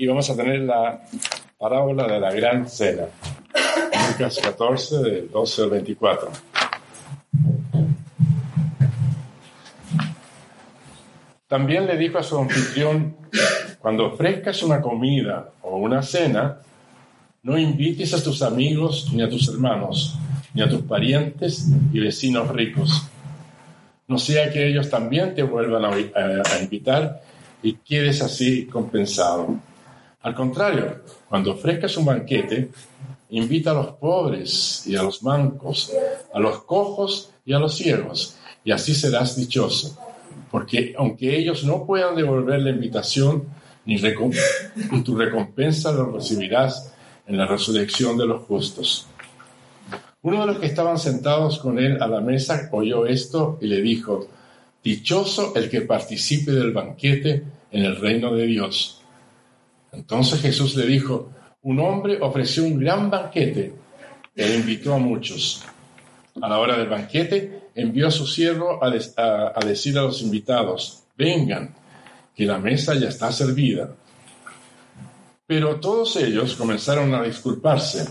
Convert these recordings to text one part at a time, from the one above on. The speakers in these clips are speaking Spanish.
Y vamos a tener la parábola de la gran cena. Lucas 14, del 12 al 24. También le dijo a su anfitrión, cuando ofrezcas una comida o una cena, no invites a tus amigos ni a tus hermanos, ni a tus parientes y vecinos ricos. No sea que ellos también te vuelvan a, a- invitar y quedes así compensado. Al contrario, cuando ofrezcas un banquete, invita a los pobres y a los mancos, a los cojos y a los ciegos, y así serás dichoso. Porque aunque ellos no puedan devolver la invitación, ni recom- tu recompensa lo recibirás en la resurrección de los justos. Uno de los que estaban sentados con él a la mesa oyó esto y le dijo, Dichoso el que participe del banquete en el reino de Dios. Entonces Jesús le dijo, un hombre ofreció un gran banquete e invitó a muchos. A la hora del banquete envió a su siervo a, a decir a los invitados, vengan, que la mesa ya está servida. Pero todos ellos comenzaron a disculparse.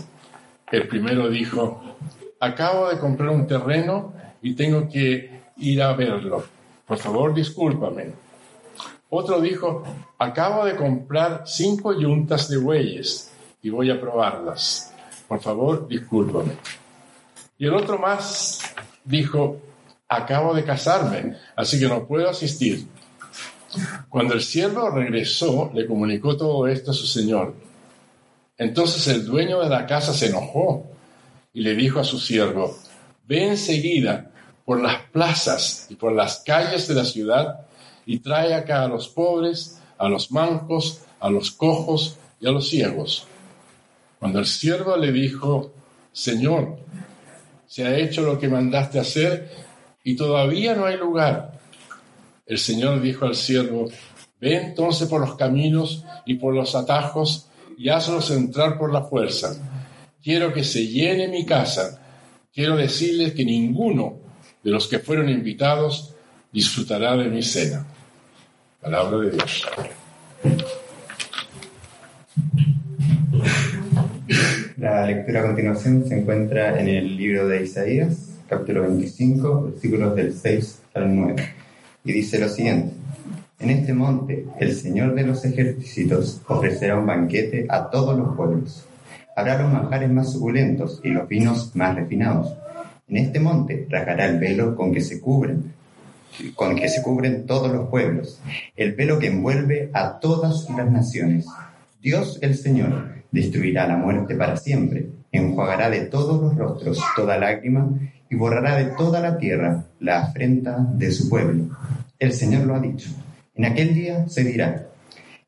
El primero dijo, acabo de comprar un terreno y tengo que ir a verlo. Por favor, discúlpame. Otro dijo, acabo de comprar cinco yuntas de bueyes y voy a probarlas. Por favor, discúlpame. Y el otro más dijo, acabo de casarme, así que no puedo asistir. Cuando el siervo regresó, le comunicó todo esto a su señor. Entonces el dueño de la casa se enojó y le dijo a su siervo, ve enseguida por las plazas y por las calles de la ciudad y trae acá a los pobres, a los mancos, a los cojos y a los ciegos. Cuando el siervo le dijo, Señor, se ha hecho lo que mandaste hacer y todavía no hay lugar. El Señor dijo al siervo, ve entonces por los caminos y por los atajos y hazlos entrar por la fuerza. Quiero que se llene mi casa. Quiero decirles que ninguno de los que fueron invitados disfrutará de mi cena. Palabra de Dios. La lectura a continuación se encuentra en el libro de Isaías, capítulo 25, versículos del 6 al 9, y dice lo siguiente. En este monte el Señor de los ejércitos ofrecerá un banquete a todos los pueblos. Habrá los manjares más suculentos y los vinos más refinados. En este monte rasgará el velo con que se cubren, con que se cubren todos los pueblos, el velo que envuelve a todas las naciones. Dios el Señor destruirá la muerte para siempre, enjuagará de todos los rostros toda lágrima y borrará de toda la tierra la afrenta de su pueblo. El Señor lo ha dicho. En aquel día se dirá,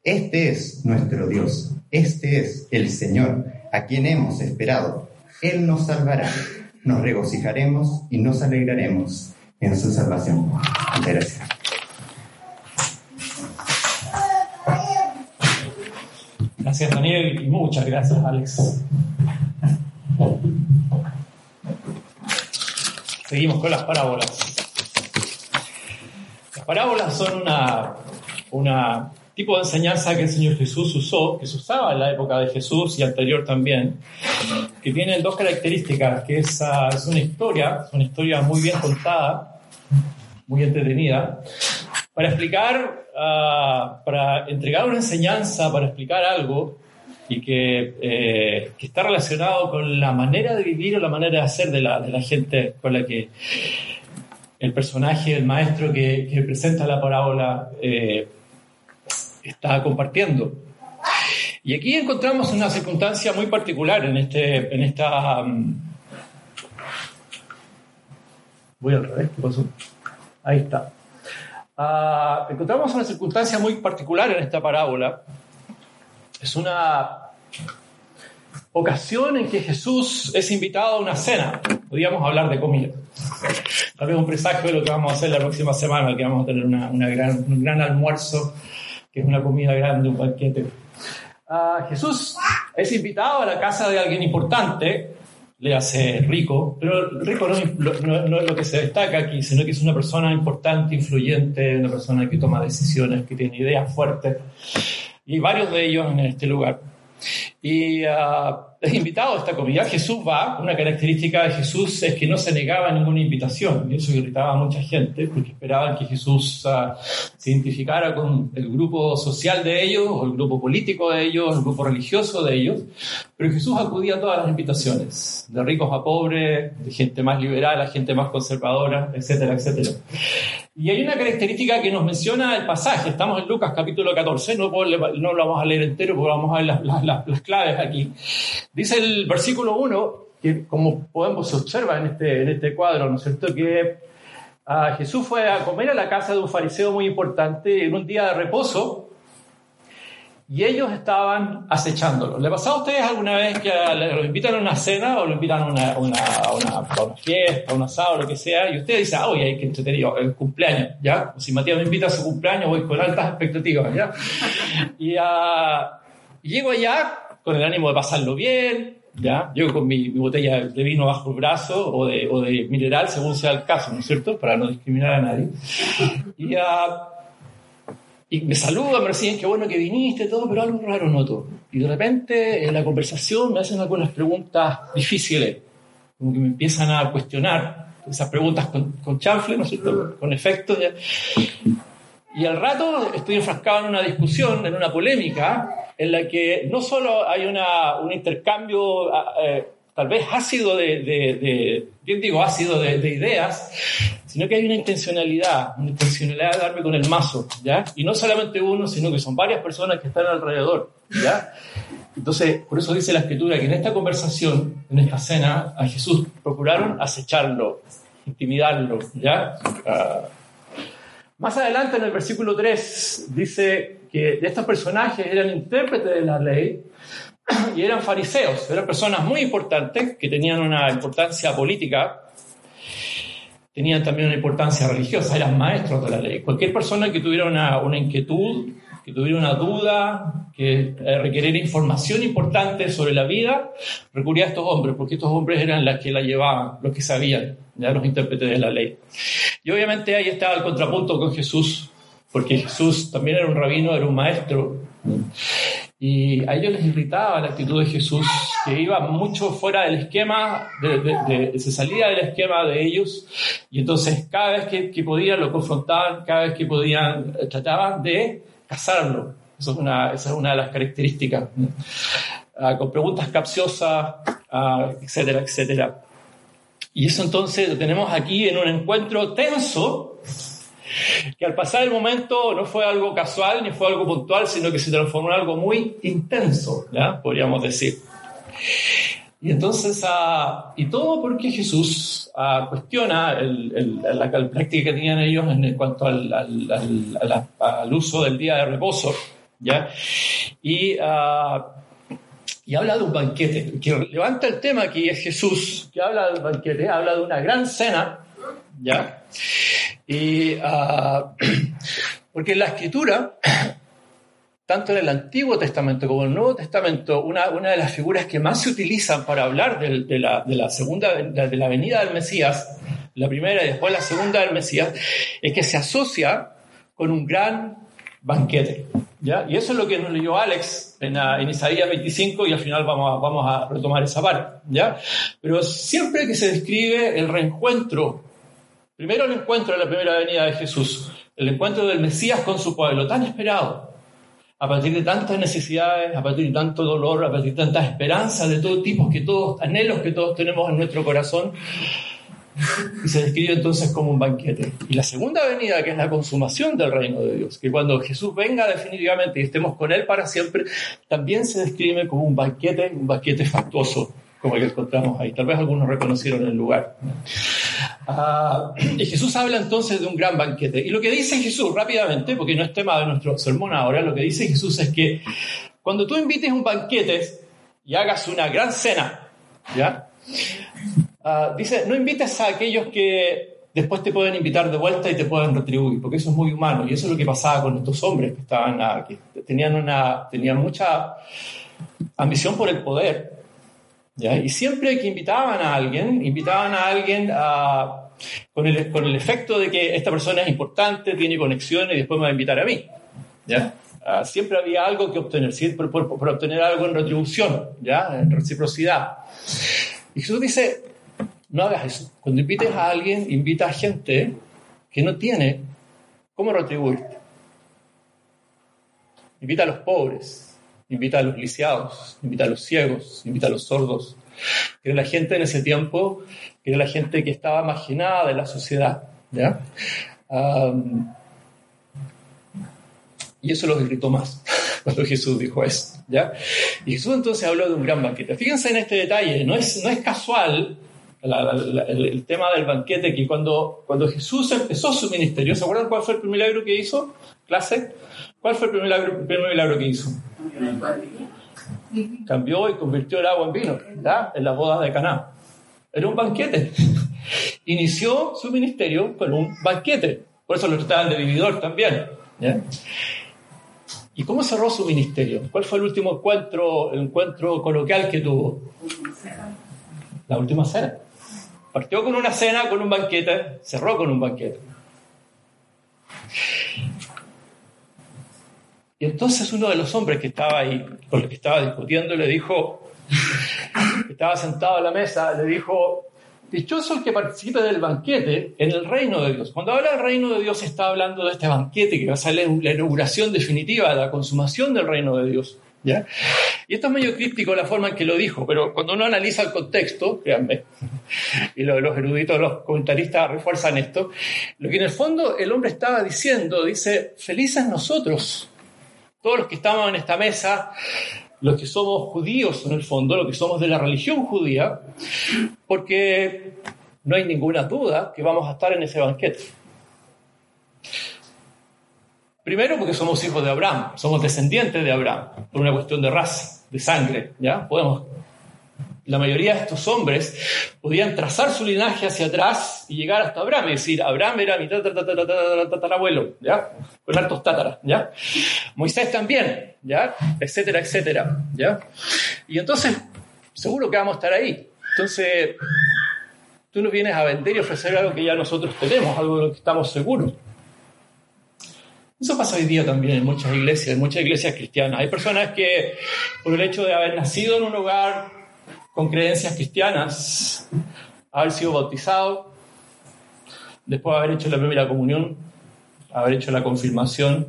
este es nuestro Dios, este es el Señor, a quien hemos esperado. Él nos salvará, nos regocijaremos y nos alegraremos en su salvación. Gracias. Gracias Daniel y muchas gracias Alex. Seguimos con las parábolas. Las parábolas son una, una tipo de enseñanza que el Señor Jesús usó, que se usaba en la época de Jesús y anterior también, que tienen dos características, que es, es una historia, una historia muy bien contada, muy entretenida, para explicar, ah, para entregar una enseñanza, para explicar algo y que, eh, que está relacionado con la manera de vivir o la manera de hacer de la, de la gente con la que el personaje, el maestro que, que presenta la parábola eh, está compartiendo. Y aquí encontramos una circunstancia muy particular en, este, en esta... mm, Voy al revés, ¿qué pasó? Ahí está. Ah, encontramos una circunstancia muy particular en esta parábola. Es una ocasión en que Jesús es invitado a una cena. Podríamos hablar de comida. Tal vez un presagio de lo que vamos a hacer la próxima semana, que vamos a tener una, una gran, un gran almuerzo, que es una comida grande, un banquete. Ah, Jesús es invitado a la casa de alguien importante, le hace rico, pero rico no, es lo que se destaca aquí, sino que es una persona importante, influyente, una persona que toma decisiones, que tiene ideas fuertes, y varios de ellos en este lugar. Y ah, es invitado a esta comida. Jesús va. Una característica de Jesús es que no se negaba ninguna invitación. Y eso irritaba a mucha gente porque esperaban que Jesús ah, se identificara con el grupo social de ellos, o el grupo político de ellos, el grupo religioso de ellos. Pero Jesús acudía a todas las invitaciones, de ricos a pobres, de gente más liberal a gente más conservadora, etcétera, etcétera. Y hay una característica que nos menciona el pasaje. Estamos en Lucas capítulo 14, no, no lo vamos a leer entero porque vamos a ver las, las- las- las claves aquí. Dice el versículo 1, que como podemos se observa en este, en este cuadro, ¿no es cierto? Que ah, Jesús fue a comer a la casa de un fariseo muy importante en un día de reposo y ellos estaban acechándolo. ¿Le pasó a ustedes alguna vez que a- le- lo invitan a una cena o lo invitan a una, una, una, a una fiesta, a un asado, lo que sea, y usted dice, ah, oye, hay que entretenido, el cumpleaños, ¿ya? Si Matías me invita a su cumpleaños, voy con altas expectativas, ¿ya? Y ah, llego allá con el ánimo de pasarlo bien, ¿ya? Llego con mi, mi botella de vino bajo el brazo o de, o de mineral, según sea el caso, ¿no es cierto? Para no discriminar a nadie. Y ah, y me saludan, me reciben, qué bueno que viniste, todo, pero algo raro noto. Y de repente en la conversación me hacen algunas preguntas difíciles, como que me empiezan a cuestionar. Esas preguntas con, con chanfle, ¿no es cierto? Con efecto. ya. Y al rato estoy enfrascado en una discusión, en una polémica, en la que no solo hay una, un intercambio eh, tal vez ácido de, de, de bien digo ácido de, de ideas, sino que hay una intencionalidad, una intencionalidad de darme con el mazo, ¿ya? Y no solamente uno, sino que son varias personas que están alrededor, ¿ya? Entonces, por eso dice la escritura que en esta conversación, en esta cena, a Jesús procuraron acecharlo, intimidarlo, ¿ya? Ah, más adelante en el versículo 3 dice que estos personajes eran intérpretes de la ley y eran fariseos, eran personas muy importantes que tenían una importancia política, tenían también una importancia religiosa, eran maestros de la ley. Cualquier persona que tuviera una, una inquietud, que tuviera una duda, que eh, requeriera información importante sobre la vida, recurría a estos hombres, porque estos hombres eran los que la llevaban, los que sabían, ya los intérpretes de la ley. Y obviamente ahí estaba el contrapunto con Jesús, porque Jesús también era un rabino, era un maestro. Y a ellos les irritaba la actitud de Jesús, que iba mucho fuera del esquema, de, de- de- se salía del esquema de ellos, y entonces cada vez que, que podían lo confrontaban, cada vez que podían eh, trataban de casarlo. Eso es una, esa es una de las características. Ah, con preguntas capciosas, ah, etcétera, etcétera. Y eso entonces lo tenemos aquí en un encuentro tenso, que al pasar el momento no fue algo casual ni fue algo puntual, sino que se transformó en algo muy intenso, ¿ya? podríamos decir. Y entonces, ah, y todo porque Jesús ah, cuestiona la, la práctica que tenían ellos en cuanto al uso del día de reposo, ¿ya? Y, ah, y habla de un banquete. Que levanta el tema aquí es Jesús, que habla del banquete, habla de una gran cena, ¿ya? Y, ah, porque en la escritura, tanto en el Antiguo Testamento como en el Nuevo Testamento, una, una de las figuras que más se utilizan para hablar del- de, la, de la segunda, de, de la venida del Mesías, la primera y después la segunda del Mesías, es que se asocia con un gran banquete. ¿ya? Y eso es lo que nos leyó Alex en, ah, en Isaías 25 y al final vamos a, vamos a retomar esa parte. ¿ya? Pero siempre que se describe el reencuentro Primero el encuentro de la primera venida de Jesús, el encuentro del Mesías con su pueblo, tan esperado, a partir de tantas necesidades, a partir de tanto dolor, a partir de tantas esperanzas de todo tipo, que todos, anhelos que todos tenemos en nuestro corazón, y se describe entonces como un banquete. Y la segunda venida, que es la consumación del reino de Dios, que cuando Jesús venga definitivamente y estemos con Él para siempre, también se describe como un banquete, un banquete factuoso, como el que encontramos ahí. Tal vez algunos reconocieron el lugar. Ah, y Jesús habla entonces de un gran banquete. Y lo que dice Jesús rápidamente, porque no es tema de nuestro sermón ahora, lo que dice Jesús es que cuando tú invites un banquete y hagas una gran cena, ¿ya? Ah, dice, no invites a aquellos que después te pueden invitar de vuelta y te pueden retribuir, porque eso es muy humano. Y eso es lo que pasaba con estos hombres que estaban aquí. Tenían, una, tenían mucha ambición por el poder. ¿Ya? Y siempre que invitaban a alguien, invitaban a alguien a, con, el, con el efecto de que esta persona es importante, tiene conexiones y después me va a invitar a mí. ¿ya? Ah, siempre había algo que obtener, siempre por, por, por obtener algo en retribución, ¿ya? en reciprocidad. Y Jesús dice, no hagas eso. Cuando invites a alguien, invita a gente que no tiene cómo retribuirte. Invita a los pobres, invita a los lisiados, invita a los ciegos, invita a los sordos. Era la gente en ese tiempo, era la gente que estaba marginada de la sociedad. ¿ya? Y eso los gritó más cuando Jesús dijo eso. ¿ya? Y Jesús entonces habló de un gran banquete. Fíjense en este detalle, no es, no es casual el, tema del banquete, que cuando, cuando Jesús empezó su ministerio, ¿se acuerdan cuál fue el primer milagro que hizo? ¿Clase? ¿Cuál fue el primer milagro que hizo? Cambió y convirtió el agua en vino, ¿verdad? En las bodas de Caná. Era un banquete. Inició su ministerio con un banquete. Por eso lo trataban de vividor también. ¿Y cómo cerró su ministerio? ¿Cuál fue el último encuentro, encuentro coloquial que tuvo? La última cena. Partió con una cena, con un banquete, cerró con un banquete. Y entonces uno de los hombres que estaba ahí, con el que estaba discutiendo, le dijo, estaba sentado a la mesa, le dijo, dichoso el que participe del banquete en el reino de Dios. Cuando habla del reino de Dios está hablando de este banquete que va a ser la inauguración definitiva, la consumación del reino de Dios. ¿Ya? Y esto es medio críptico la forma en que lo dijo, pero cuando uno analiza el contexto, créanme, y lo, los eruditos, los comentaristas refuerzan esto, lo que en el fondo el hombre estaba diciendo, dice, felices nosotros, todos los que estamos en esta mesa, los que somos judíos en el fondo, los que somos de la religión judía, porque no hay ninguna duda que vamos a estar en ese banquete. Primero porque somos hijos de Abraham, somos descendientes de Abraham, por una cuestión de raza, de sangre, ¿ya? Podemos, la mayoría de estos hombres podían trazar su linaje hacia atrás y llegar hasta Abraham, es decir, Abraham era mi tatarabuelo, ¿ya? Con hartos tátaras, ¿ya? Moisés también, ¿ya? Etcétera, etcétera, ¿ya? Y entonces, seguro que vamos a estar ahí. Entonces, tú nos vienes a vender y ofrecer algo que ya nosotros tenemos, algo de lo que estamos seguros. Eso pasa hoy día también en muchas iglesias, en muchas iglesias cristianas. Hay personas que, por el hecho de haber nacido en un hogar con creencias cristianas, haber sido bautizado, después de haber hecho la primera comunión, haber hecho la confirmación,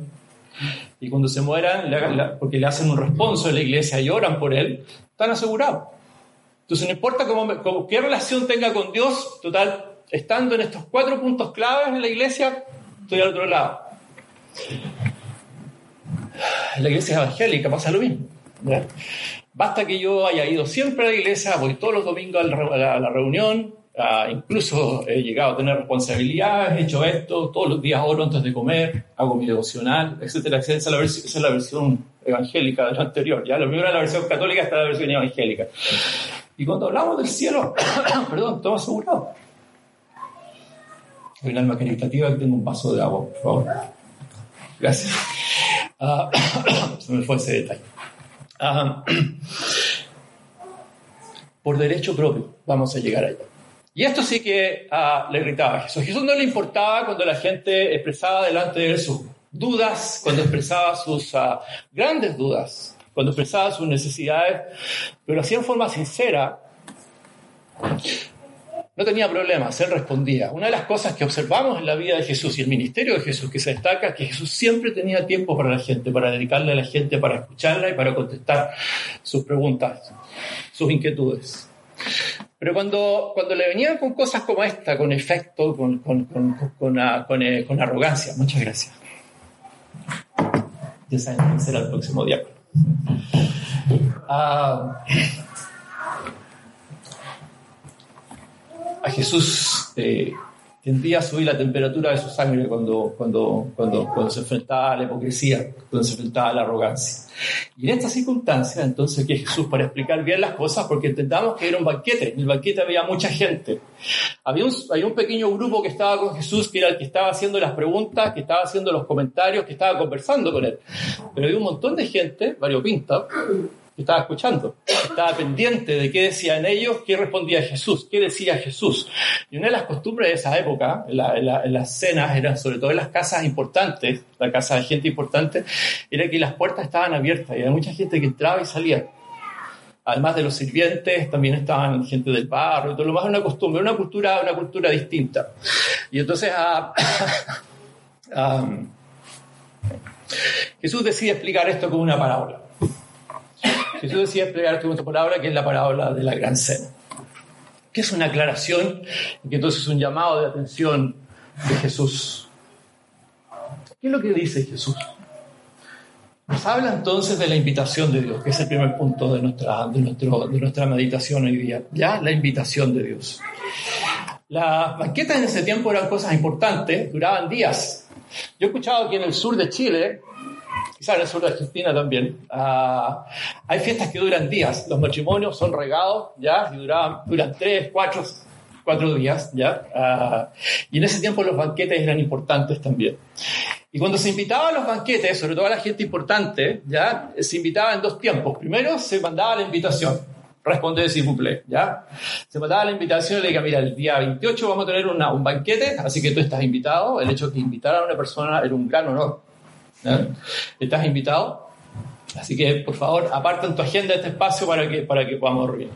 y cuando se mueran, porque le hacen un responso en la iglesia y oran por él, están asegurados. Entonces, no importa cómo, cómo, qué relación tenga con Dios, total, estando en estos cuatro puntos claves en la iglesia, estoy al otro lado. La iglesia evangélica pasa lo mismo. ¿verdad? Basta que yo haya ido siempre a la iglesia, voy todos los domingos a la, la reunión, incluso he llegado a tener responsabilidades, he hecho esto, todos los días oro antes de comer, hago mi devocional, etcétera, etcétera. Esa es la, versión, esa es la versión evangélica de lo anterior. Ya lo primero era la versión católica, está la versión evangélica. Y cuando hablamos del cielo, perdón, estamos asegurados. Hay un alma caritativa que tengo un vaso de agua, por favor. Gracias. Uh, se me fue ese detalle. Por derecho propio vamos a llegar allá. Y esto sí que uh, le gritaba a Jesús. Jesús no le importaba cuando la gente expresaba delante de él sus dudas, cuando expresaba sus grandes dudas, cuando expresaba sus necesidades, pero lo hacía en forma sincera. No tenía problemas, él respondía. Una de las cosas que observamos en la vida de Jesús y el ministerio de Jesús que se destaca es que Jesús siempre tenía tiempo para la gente, para dedicarle a la gente, para escucharla y para contestar sus preguntas, sus inquietudes. Pero cuando, cuando le venían con cosas como esta, con efecto, con, con, con, con, con, con arrogancia, muchas gracias. Ya saben será el próximo diácono. Uh, a Jesús eh, tendía a subir la temperatura de su sangre cuando, cuando, cuando, cuando se enfrentaba a la hipocresía, cuando se enfrentaba a la arrogancia. Y en estas circunstancias, entonces, que Jesús, para explicar bien las cosas, porque intentamos que era un banquete, en el banquete había mucha gente. Había un, un pequeño grupo que estaba con Jesús, que era el que estaba haciendo las preguntas, que estaba haciendo los comentarios, que estaba conversando con él. Pero había un montón de gente, variopinta, que estaba escuchando, estaba pendiente de qué decían ellos, qué respondía Jesús, qué decía Jesús. Y una de las costumbres de esa época, en, la- en la- en las cenas, eran sobre todo en las casas importantes, la casa de gente importante, era que las puertas estaban abiertas y había mucha gente que entraba y salía. Además de los sirvientes, también estaban gente del barrio todo lo más, una costumbre, una cultura, una cultura distinta. Y entonces a, a- Jesús decide explicar esto como una parábola. Jesús explicar esto como una parábola que es la parábola de la gran cena. Que es una aclaración y que entonces es un llamado de atención de Jesús. ¿Qué es lo que dice Jesús? Nos habla entonces de la invitación de Dios, que es el primer punto de nuestra, de nuestro, de nuestra meditación hoy día. Ya, la invitación de Dios. Las banquetas en ese tiempo eran cosas importantes, duraban días. Yo he escuchado que en el sur de Chile, en el sur de Argentina también, ah, hay fiestas que duran días. Los matrimonios son regados, ¿ya? Y duraban, duran tres, cuatro, cuatro días, ¿ya? Ah, y en ese tiempo los banquetes eran importantes también. Y cuando se invitaba a los banquetes, sobre todo a la gente importante, ¿ya? Se invitaba en dos tiempos. Primero se mandaba la invitación. Responde si ¿ya? Se mandaba la invitación y le diga, mira, el día 28 vamos a tener un banquete, así que tú estás invitado. El hecho de que invitaran a una persona era un gran honor. ¿Ya? Estás invitado. Así que, por favor, aparta en tu agenda este espacio para que, para que podamos reunir.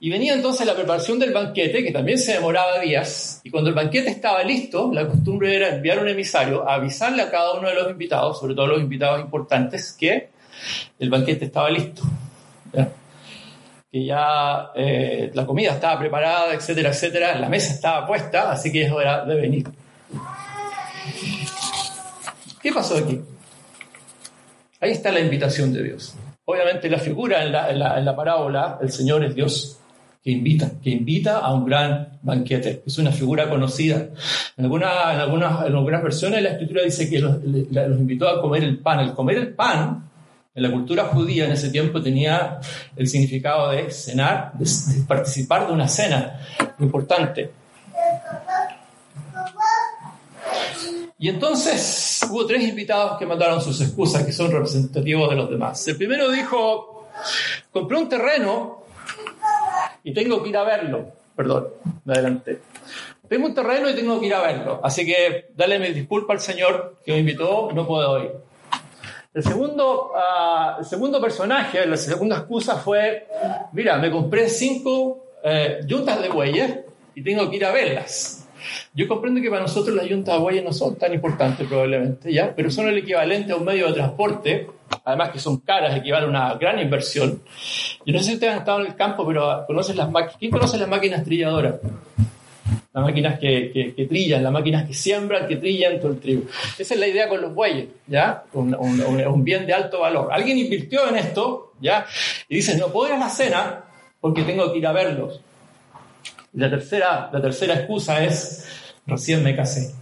Y venía entonces la preparación del banquete, que también se demoraba días, y cuando el banquete estaba listo, la costumbre era enviar un emisario a avisarle a cada uno de los invitados, sobre todo los invitados importantes, que el banquete estaba listo. ¿ya? Que ya eh, la comida estaba preparada, etcétera, etcétera, la mesa estaba puesta, así que es hora de venir. ¿Qué pasó aquí? Ahí está la invitación de Dios. Obviamente la figura en la, en la- en la parábola, el Señor es Dios que invita, que invita a un gran banquete. Es una figura conocida. En, alguna- en algunas, en algunas versiones la escritura dice que los, los invitó a comer el pan. El comer el pan en la cultura judía en ese tiempo tenía el significado de cenar, de, de participar de una cena importante. Y entonces hubo tres invitados que mandaron sus excusas, que son representativos de los demás. El primero dijo, compré un terreno y tengo que ir a verlo. Perdón, me adelanté. Tengo un terreno y tengo que ir a verlo. Así que dale mi disculpa al señor que me invitó, no puedo ir. El segundo, ah, el segundo personaje, la segunda excusa fue, mira, me compré cinco eh, yuntas de bueyes y tengo que ir a verlas. Yo comprendo que para nosotros las yuntas de bueyes no son tan importantes probablemente, ¿ya? Pero son el equivalente a un medio de transporte, además que son caras, equivale a una gran inversión. Yo no sé si ustedes han estado en el campo, pero conocen las. ¿Quién conoce las máquinas trilladoras? Las máquinas que, que, que trillan, las máquinas que siembran, que trillan todo el trigo. Esa es la idea con los bueyes, ¿ya? Un, un- un bien de alto valor. Alguien invirtió en esto, ¿ya? Y dice, no puedo ir a la cena porque tengo que ir a verlos. Y la tercera, la tercera excusa es, recién me casé.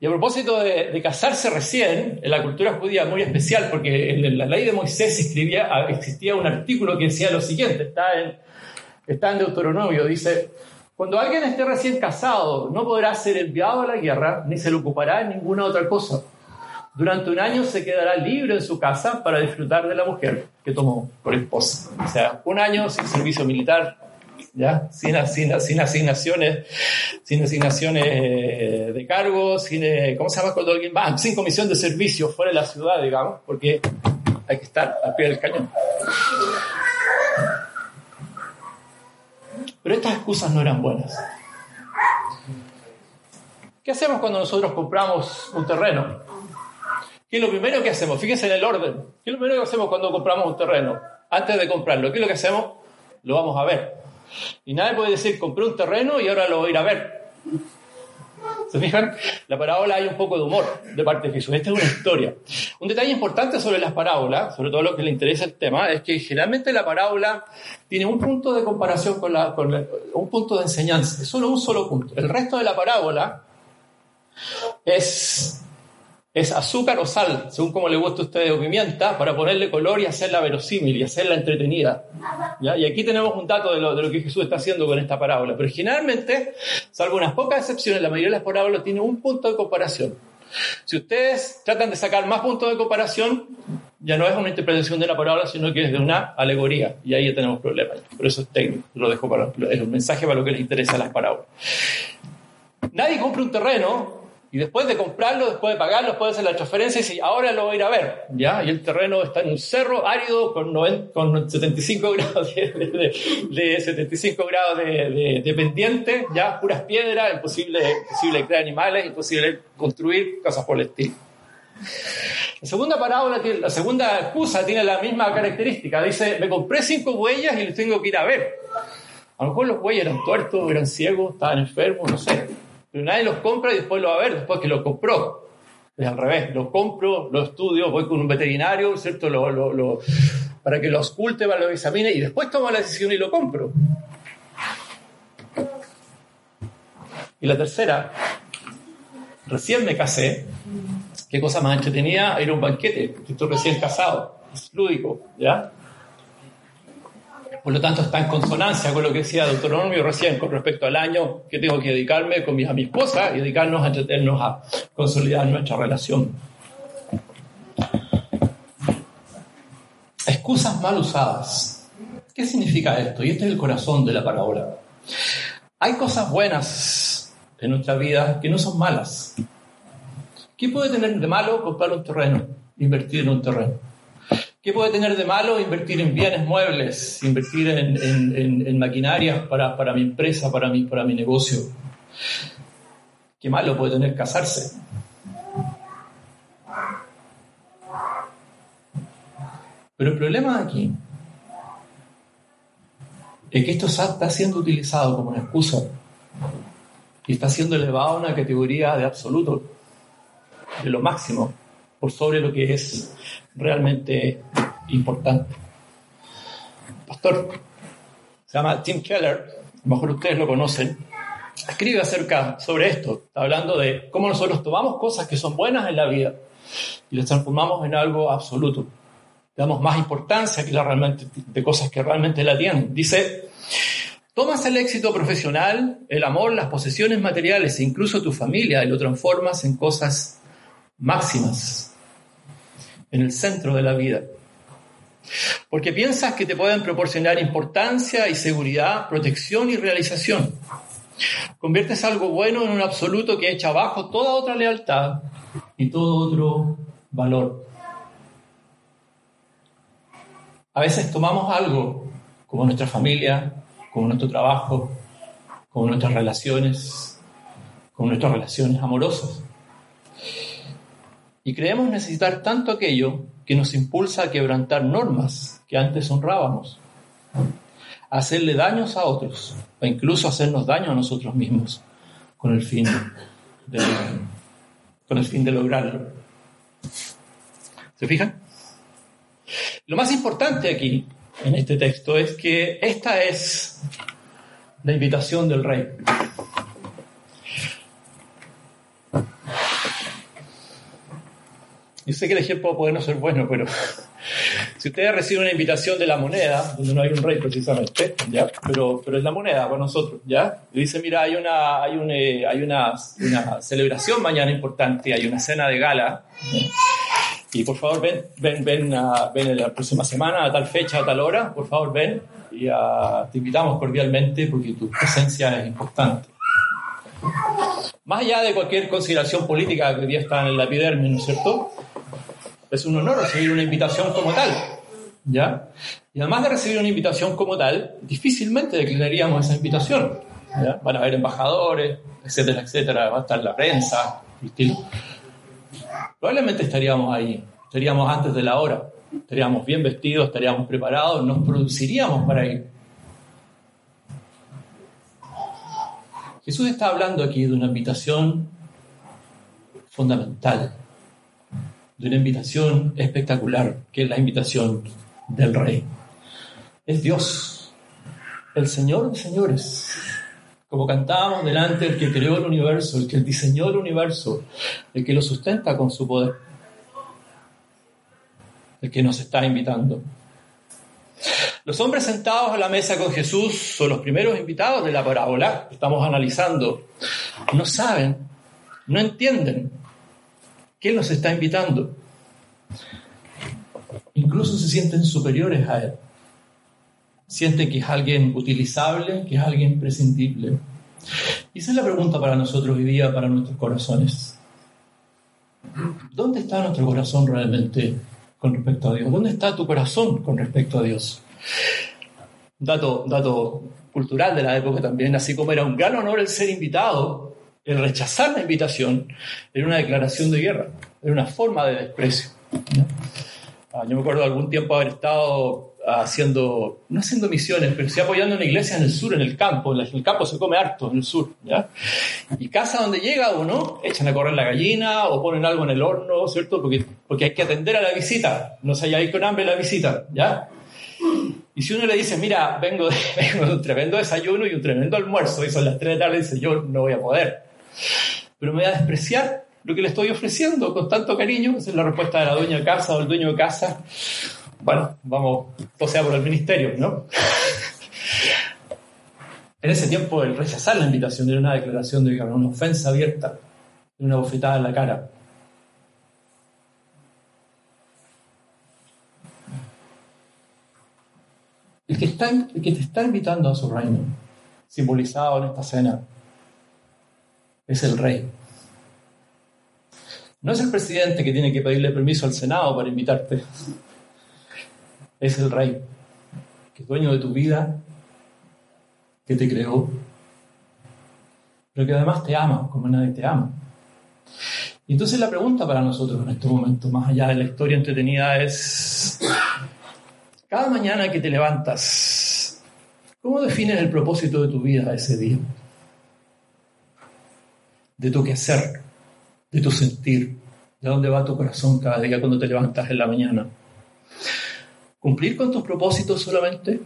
Y a propósito de, casarse recién, en la cultura judía muy especial, porque en la ley de Moisés escribía, existía un artículo que decía lo siguiente, está en, está en Deuteronomio, dice, cuando alguien esté recién casado, no podrá ser enviado a la guerra, ni se le ocupará en ninguna otra cosa. Durante un año se quedará libre en su casa para disfrutar de la mujer que tomó por esposa. O sea, un año sin servicio militar, Sin, sin, asignaciones, sin asignaciones eh, de cargo, sin, eh, ¿cómo se llama cuando alguien va? Sin comisión de servicio fuera de la ciudad, digamos, porque hay que estar al pie del cañón. Pero estas excusas no eran buenas. ¿Qué hacemos cuando nosotros compramos un terreno? ¿Qué es lo primero que hacemos? Fíjense en el orden. ¿Qué es lo primero que hacemos cuando compramos un terreno? Antes de comprarlo, ¿qué es lo que hacemos? Lo vamos a ver. Y nadie puede decir, compré un terreno y ahora lo voy a ir a ver. ¿Se fijan? La parábola hay un poco de humor de parte de Jesús. Esta es una historia. Un detalle importante sobre las parábolas, sobre todo lo que le interesa el tema, es que generalmente la parábola tiene un punto de comparación con, la, con la- un punto de enseñanza, es solo un solo punto. El resto de la parábola es, es azúcar o sal, según como le guste a usted, o pimienta, para ponerle color y hacerla verosímil y hacerla entretenida. ¿ya? Y aquí tenemos un dato de lo, de lo que Jesús está haciendo con esta parábola. Pero generalmente, salvo unas pocas excepciones, la mayoría de las parábolas tiene un punto de comparación. Si ustedes tratan de sacar más puntos de comparación, ya no es una interpretación de la parábola, sino que es de una alegoría. Y ahí ya tenemos problemas. Por eso es técnico. Lo dejo para es un mensaje para lo que les interesa las parábolas. Nadie compra un terreno y después de comprarlo, después de pagarlo, después de hacer la transferencia, dice, ahora lo voy a ir a ver. ¿ya? Y el terreno está en un cerro árido con, 90 con 75 grados de, de- de 75 grados de, pendiente, ya puras piedras, imposible, imposible crear animales, imposible construir cosas por el estilo. La segunda parábola, la segunda excusa tiene la misma característica. Dice, me compré cinco huellas y los tengo que ir a ver. A lo mejor los bueyes eran tuertos, eran ciegos, estaban enfermos, no sé. Pero nadie los compra y después lo va a ver, después que lo compró. Es al revés, lo compro, lo estudio, voy con un veterinario, ¿cierto? Para que lo ausculte, para que lo examine y después tomo la decisión y lo compro. Y la tercera, recién me casé, qué cosa más entretenida, ir a un banquete, estoy recién casado, es lúdico, ¿ya? Por lo tanto, está en consonancia con lo que decía Deuteronomio recién con respecto al año que tengo que dedicarme con mi, a mi esposa y dedicarnos a entretenernos a consolidar nuestra relación. Excusas mal usadas. ¿Qué significa esto? Y este es el corazón de la parábola. Hay cosas buenas en nuestra vida que no son malas. ¿Qué puede tener de malo comprar un terreno, invertir en un terreno? ¿Qué puede tener de malo invertir en bienes muebles, invertir en, maquinarias para, para mi empresa, para mi, para mi negocio? ¿Qué malo puede tener casarse? Pero el problema aquí es que esto está siendo utilizado como una excusa y está siendo elevado a una categoría de absoluto, de lo máximo, por sobre lo que es realmente importante. Pastor, se llama Tim Keller, a lo mejor ustedes lo conocen, escribe acerca sobre esto, está hablando de cómo nosotros tomamos cosas que son buenas en la vida y las transformamos en algo absoluto. Damos más importancia que la realmente, de cosas que realmente la tienen. Dice, tomas el éxito profesional, el amor, las posesiones materiales e incluso tu familia y lo transformas en cosas máximas, en el centro de la vida. Porque piensas que te pueden proporcionar importancia y seguridad, protección y realización. Conviertes algo bueno en un absoluto que echa abajo toda otra lealtad y todo otro valor. A veces tomamos algo como nuestra familia, como nuestro trabajo, como nuestras relaciones, como nuestras relaciones amorosas. Y creemos necesitar tanto aquello que nos impulsa a quebrantar normas que antes honrábamos, a hacerle daños a otros, o incluso hacernos daño a nosotros mismos, con el fin de, con el fin de lograrlo. ¿Se fijan? Lo más importante aquí, en este texto, es que esta es la invitación del rey. Yo sé que el ejemplo puede no ser bueno, pero si ustedes reciben una invitación de la moneda, donde no hay un rey precisamente, ¿ya? Pero, pero es la moneda para nosotros, ¿ya? Y dice, mira, hay una, hay un, eh, hay una, una celebración mañana importante, hay una cena de gala, ¿ya? y por favor ven, ven, ven, ven en la próxima semana, a tal fecha, a tal hora, por favor ven, y ah, te invitamos cordialmente porque tu presencia es importante. Más allá de cualquier consideración política que hoy día está en la epidermis, ¿no es cierto? Es un honor recibir una invitación como tal, ¿ya? Y además de recibir una invitación como tal, difícilmente declinaríamos esa invitación. Van a haber embajadores, etcétera, etcétera, va a estar la prensa, estilo. Probablemente estaríamos ahí, estaríamos antes de la hora, estaríamos bien vestidos, estaríamos preparados, nos produciríamos para ir. Jesús está hablando aquí de una invitación fundamental, de una invitación espectacular, que es la invitación del Rey. Es Dios, el Señor de señores. Como cantábamos delante, el que creó el universo, el que diseñó el universo, el que lo sustenta con su poder, el que nos está invitando. Los hombres sentados a la mesa con Jesús son los primeros invitados de la parábola que estamos analizando. No saben, no entienden qué los está invitando. Incluso se sienten superiores a Él. Sienten que es alguien utilizable, que es alguien prescindible. Y esa es la pregunta para nosotros hoy día, para nuestros corazones. ¿Dónde está nuestro corazón realmente con respecto a Dios? ¿Dónde está tu corazón con respecto a Dios? Dato, dato cultural de la época también, así como era un gran honor el ser invitado, el rechazar la invitación era una declaración de guerra, era una forma de desprecio. Ah, yo me acuerdo algún tiempo haber estado haciendo, no haciendo misiones, pero sí apoyando una iglesia en el sur, en el campo. En el campo se come harto, en el sur. ¿ya? Y casa donde llega uno, echan a correr la gallina o ponen algo en el horno, ¿cierto? Porque, porque hay que atender a la visita. No se haya ahí con hambre la visita, ¿ya? Y si uno le dice, mira, vengo de, vengo de un tremendo desayuno y un tremendo almuerzo, y son las 3 de la tarde, dice, yo no voy a poder. Pero me voy a despreciar lo que le estoy ofreciendo con tanto cariño. Esa es la respuesta de la dueña de casa o el dueño de casa. Bueno, vamos, o sea, por el ministerio, ¿no? en ese tiempo el rechazar la invitación era una declaración de una ofensa abierta, una bofetada en la cara. El que, está, el que te está invitando a su reino, simbolizado en esta cena, es el rey. No es el presidente que tiene que pedirle permiso al Senado para invitarte. Es el rey, que es dueño de tu vida, que te creó, pero que además te ama como nadie te ama. Y entonces la pregunta para nosotros en este momento, más allá de la historia entretenida, es, cada mañana que te levantas, ¿cómo defines el propósito de tu vida ese día? De tu quehacer, de tu sentir, de dónde va tu corazón cada día cuando te levantas en la mañana. Cumplir con tus propósitos solamente,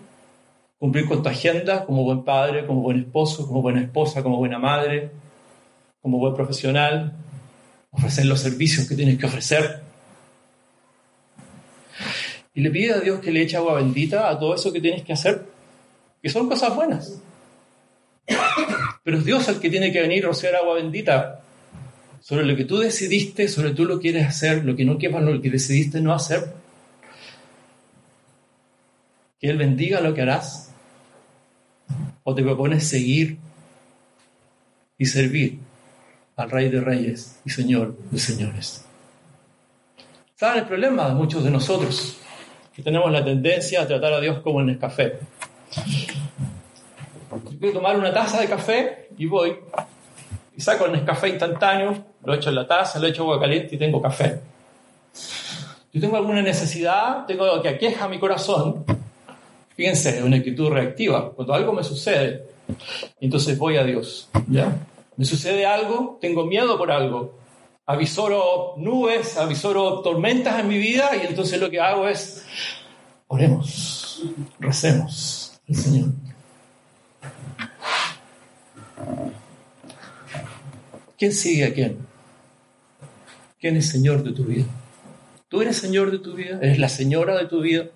cumplir con tu agenda como buen padre, como buen esposo, como buena esposa, como buena madre, como buen profesional, ofrecer los servicios que tienes que ofrecer. Y le pide a Dios que le eche agua bendita a todo eso que tienes que hacer, que son cosas buenas. Pero es Dios el que tiene que venir a rociar agua bendita sobre lo que tú decidiste, sobre tú lo quieres hacer, lo que no quieras, lo que decidiste no hacer. Que Él bendiga lo que harás. O te propones seguir y servir al Rey de Reyes y Señor de Señores. ¿Saben el problema de muchos de nosotros? Que tenemos la tendencia a tratar a Dios como en el café. Yo quiero tomar una taza de café y voy y saco el café instantáneo, lo echo en la taza, lo echo agua caliente y tengo café. Yo tengo alguna necesidad, tengo algo que aqueja mi corazón. Fíjense, es una actitud reactiva. Cuando algo me sucede, entonces voy a Dios. ¿ya? Me sucede algo, tengo miedo por algo. Avisoro nubes, avisoro tormentas en mi vida y entonces lo que hago es oremos, recemos al Señor. ¿Quién sigue a quién? ¿Quién es Señor de tu vida? ¿Tú eres Señor de tu vida? ¿Eres la señora de tu vida?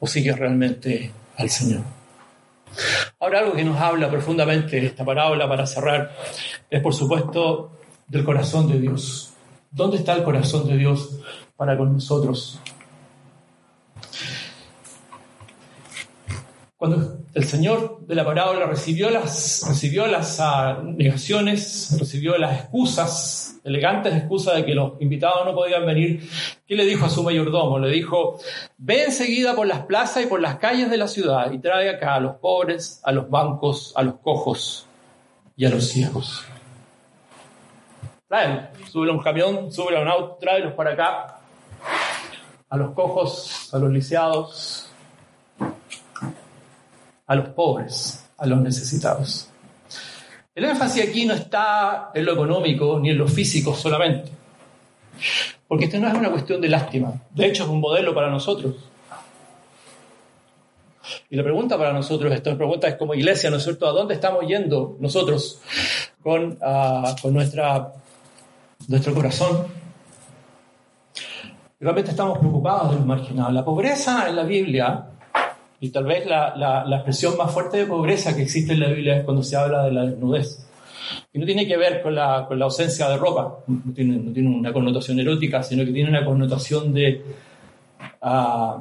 ¿O sigues realmente al Señor? Ahora algo que nos habla profundamente esta parábola para cerrar es por supuesto del corazón de Dios. ¿Dónde está el corazón de Dios para con nosotros? Cuando el Señor de la parábola recibió las, recibió las uh, negaciones, recibió las excusas, elegantes excusas de que los invitados no podían venir, ¿qué le dijo a su mayordomo? Le dijo, ve enseguida por las plazas y por las calles de la ciudad y trae acá a los pobres, a los bancos, a los cojos y a los ciegos. Tráelos, sube a un camión, sube a un auto, tráelos para acá, a los cojos, a los lisiados, a los pobres, a los necesitados. El énfasis aquí no está en lo económico ni en lo físico solamente. Porque esto no es una cuestión de lástima. De hecho, es un modelo para nosotros. Y la pregunta para nosotros, esta pregunta es como iglesia, ¿no es cierto? ¿A dónde estamos yendo nosotros con, ah, con nuestro corazón? Realmente estamos preocupados de los marginados. La pobreza en la Biblia, y tal vez la, la, la expresión más fuerte de pobreza que existe en la Biblia es cuando se habla de la desnudez. Y no tiene que ver con la, con la ausencia de ropa, no tiene, no tiene, una connotación erótica, sino que tiene una connotación de, uh,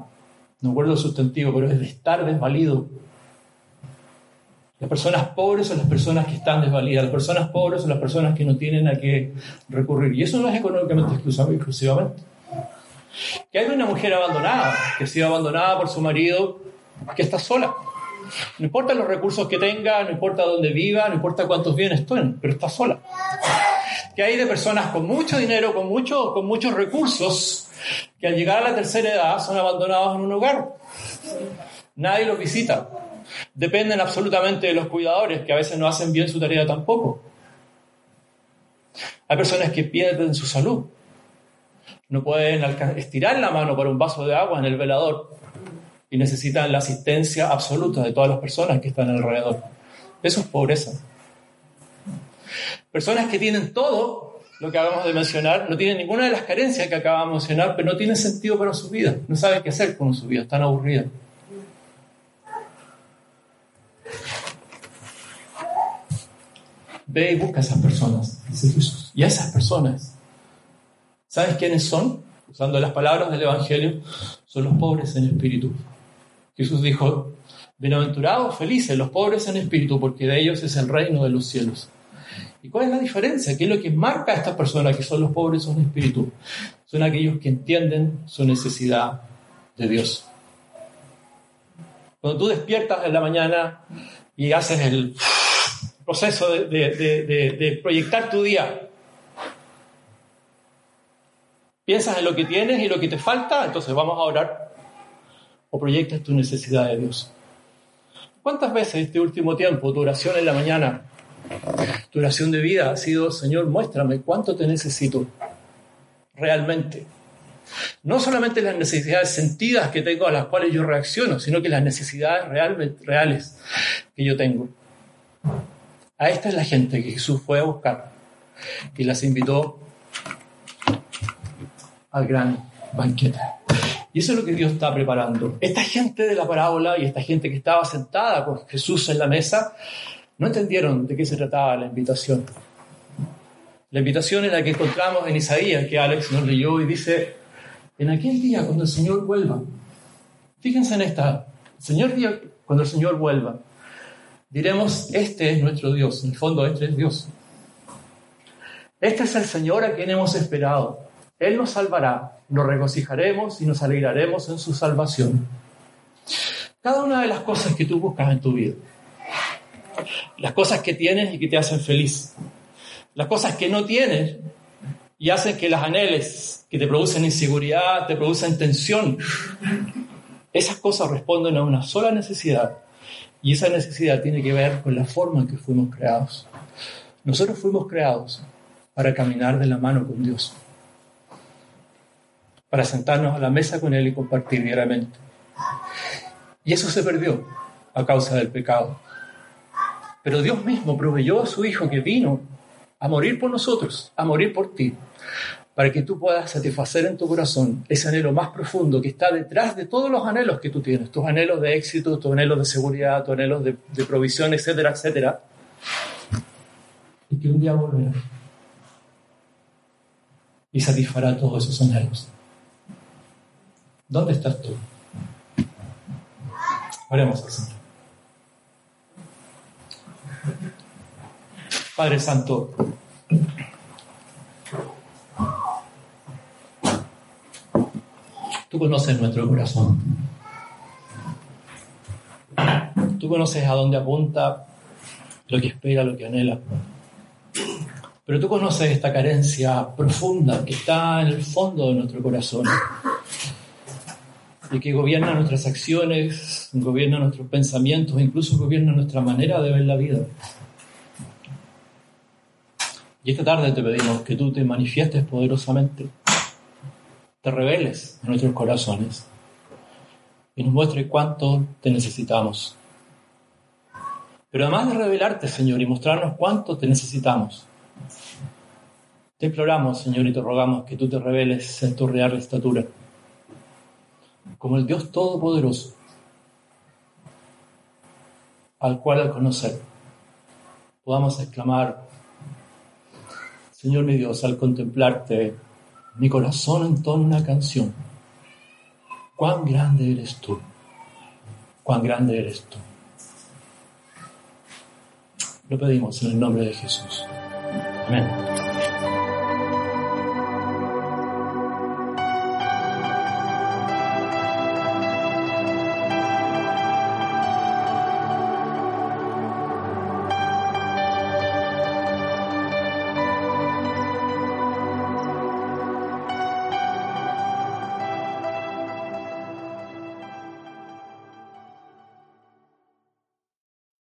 no recuerdo el sustantivo, pero es de estar desvalido. Las personas pobres son las personas que están desvalidas, las personas pobres son las personas que no tienen a qué recurrir. Y eso no es económicamente exclusivamente. Que hay una mujer abandonada, que ha sido abandonada por su marido, que está sola no importa los recursos que tenga, no importa dónde viva, no importa cuántos bienes tiene, pero está sola. Que hay de personas con mucho dinero, con, mucho, con muchos recursos, que al llegar a la tercera edad son abandonados en un hogar. Nadie los visita. Dependen absolutamente de los cuidadores, que a veces no hacen bien su tarea tampoco. Hay personas que pierden su salud. No pueden estirar la mano para un vaso de agua en el velador y necesitan la asistencia absoluta de todas las personas que están alrededor. Eso es pobreza. Personas que tienen todo lo que acabamos de mencionar, no tienen ninguna de las carencias que acabamos de mencionar, pero no tienen sentido para su vida, no saben qué hacer con su vida, están aburridas. Ve y busca a esas personas, dice Jesús. Y a esas personas, ¿sabes quiénes son? Usando las palabras del Evangelio, son los pobres en espíritu. Jesús dijo, bienaventurados, felices los pobres en espíritu, porque de ellos es el reino de los cielos. ¿Y cuál es la diferencia? ¿Qué es lo que marca a estas personas que son los pobres en espíritu? Son aquellos que entienden su necesidad de Dios. Cuando tú despiertas en la mañana y haces el proceso de, de proyectar tu día, piensas en lo que tienes y lo que te falta, entonces vamos a orar o proyectas tu necesidad de Dios. ¿Cuántas veces este último tiempo tu oración en la mañana, tu oración de vida ha sido, Señor, muéstrame cuánto te necesito realmente? No solamente las necesidades sentidas que tengo a las cuales yo reacciono, sino que las necesidades reales que yo tengo. A esta es la gente que Jesús fue a buscar y las invitó al gran banquete. Y eso es lo que Dios está preparando. Esta gente de la parábola y esta gente que estaba sentada con Jesús en la mesa, no entendieron de qué se trataba la invitación. La invitación es la que encontramos en Isaías, que Alex nos leyó y dice, en aquel día cuando el Señor vuelva, fíjense en esta, Señor día cuando el Señor vuelva, diremos, este es nuestro Dios, en el fondo este es Dios. Este es el Señor a quien hemos esperado. Él nos salvará nos regocijaremos y nos alegraremos en su salvación. Cada una de las cosas que tú buscas en tu vida, las cosas que tienes y que te hacen feliz, las cosas que no tienes y hacen que las anheles, que te producen inseguridad, te producen tensión, esas cosas responden a una sola necesidad y esa necesidad tiene que ver con la forma en que fuimos creados. Nosotros fuimos creados para caminar de la mano con Dios para sentarnos a la mesa con Él y compartir diariamente. Y eso se perdió a causa del pecado. Pero Dios mismo proveyó a su Hijo que vino a morir por nosotros, a morir por ti, para que tú puedas satisfacer en tu corazón ese anhelo más profundo que está detrás de todos los anhelos que tú tienes, tus anhelos de éxito, tus anhelos de seguridad, tus anhelos de, de provisión, etcétera, etcétera. Y que un día volverá y satisfará todos esos anhelos. ¿Dónde estás tú? Oremos al Señor. Padre Santo, tú conoces nuestro corazón. Tú conoces a dónde apunta, lo que espera, lo que anhela. Pero tú conoces esta carencia profunda que está en el fondo de nuestro corazón y que gobierna nuestras acciones, gobierna nuestros pensamientos, incluso gobierna nuestra manera de ver la vida. Y esta tarde te pedimos que tú te manifiestes poderosamente te reveles en nuestros corazones y nos muestres cuánto te necesitamos. Pero además de revelarte, Señor, y mostrarnos cuánto te necesitamos, te imploramos, Señor, y te rogamos que tú te reveles en tu real estatura, como el Dios Todopoderoso, al cual al conocer podamos exclamar, Señor mi Dios, al contemplarte, mi corazón entona una canción. Cuán grande eres tú, cuán grande eres tú. Lo pedimos en el nombre de Jesús. Amén.